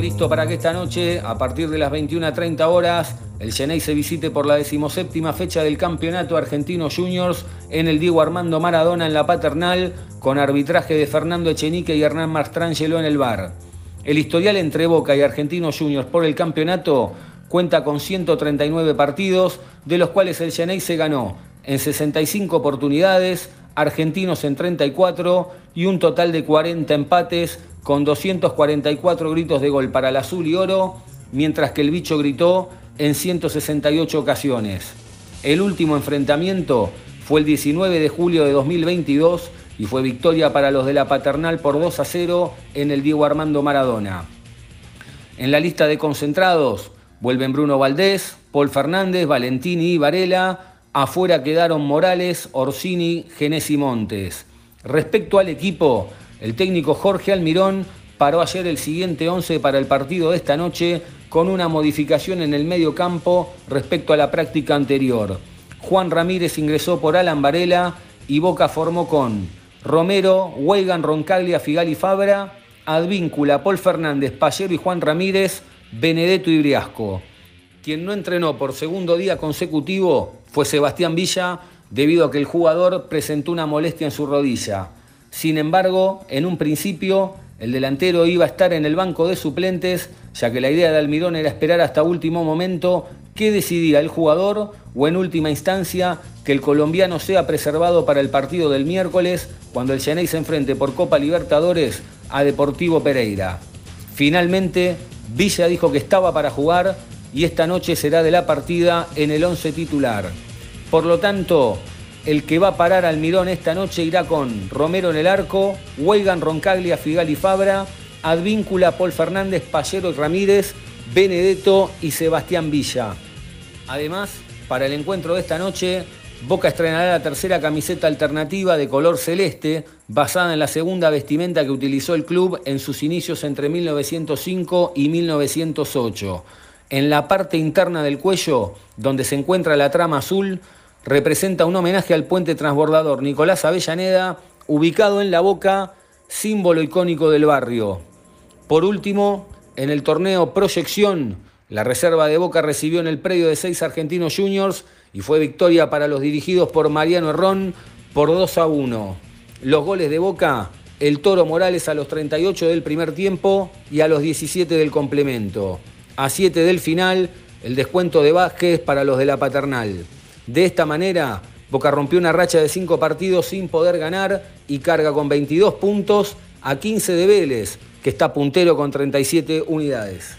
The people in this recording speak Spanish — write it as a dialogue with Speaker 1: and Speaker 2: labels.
Speaker 1: listo para que esta noche, a partir de las 21.30 horas, el Genei se visite por la decimoséptima fecha del Campeonato Argentino Juniors en el Diego Armando Maradona en la Paternal, con arbitraje de Fernando Echenique y Hernán Mastrangelo en el bar. El historial entre Boca y Argentinos Juniors por el campeonato cuenta con 139 partidos, de los cuales el Genei se ganó en 65 oportunidades, Argentinos en 34 y un total de 40 empates con 244 gritos de gol para el azul y oro, mientras que el bicho gritó en 168 ocasiones. El último enfrentamiento fue el 19 de julio de 2022 y fue victoria para los de la Paternal por 2 a 0 en el Diego Armando Maradona. En la lista de concentrados vuelven Bruno Valdés, Paul Fernández, Valentini y Varela. Afuera quedaron Morales, Orsini, Genesi Montes. Respecto al equipo, el técnico Jorge Almirón paró ayer el siguiente 11 para el partido de esta noche con una modificación en el medio campo respecto a la práctica anterior. Juan Ramírez ingresó por Alan Varela y Boca formó con Romero, Weigan, Roncaglia, Figal y Fabra, Advíncula, Paul Fernández, Pallero y Juan Ramírez, Benedetto y Briasco. Quien no entrenó por segundo día consecutivo fue Sebastián Villa debido a que el jugador presentó una molestia en su rodilla. Sin embargo, en un principio, el delantero iba a estar en el banco de suplentes, ya que la idea de Almirón era esperar hasta último momento qué decidía el jugador o en última instancia que el colombiano sea preservado para el partido del miércoles cuando el Yaney se enfrente por Copa Libertadores a Deportivo Pereira. Finalmente, Villa dijo que estaba para jugar y esta noche será de la partida en el 11 titular. Por lo tanto, el que va a parar al Mirón esta noche irá con Romero en el arco, Weigan, Roncaglia, Figal y Fabra, Advíncula, Paul Fernández, Pallero y Ramírez, Benedetto y Sebastián Villa. Además, para el encuentro de esta noche, Boca estrenará la tercera camiseta alternativa de color celeste, basada en la segunda vestimenta que utilizó el club en sus inicios entre 1905 y 1908. En la parte interna del cuello, donde se encuentra la trama azul, representa un homenaje al puente transbordador Nicolás Avellaneda, ubicado en la boca, símbolo icónico del barrio. Por último, en el torneo Proyección, la reserva de Boca recibió en el predio de seis argentinos juniors y fue victoria para los dirigidos por Mariano Herrón por 2 a 1. Los goles de Boca, el Toro Morales a los 38 del primer tiempo y a los 17 del complemento. A 7 del final, el descuento de Vázquez para los de la Paternal. De esta manera, Boca rompió una racha de cinco partidos sin poder ganar y carga con 22 puntos a 15 de Vélez, que está puntero con 37 unidades.